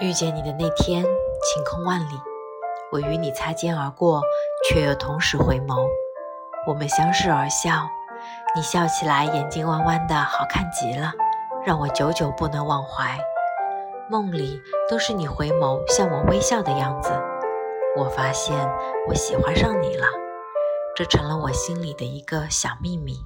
遇见你的那天晴空万里我与你擦肩而过却又同时回眸。我们相视而笑你笑起来眼睛弯弯的好看极了让我久久不能忘怀。梦里都是你回眸向我微笑的样子。我发现我喜欢上你了这成了我心里的一个小秘密。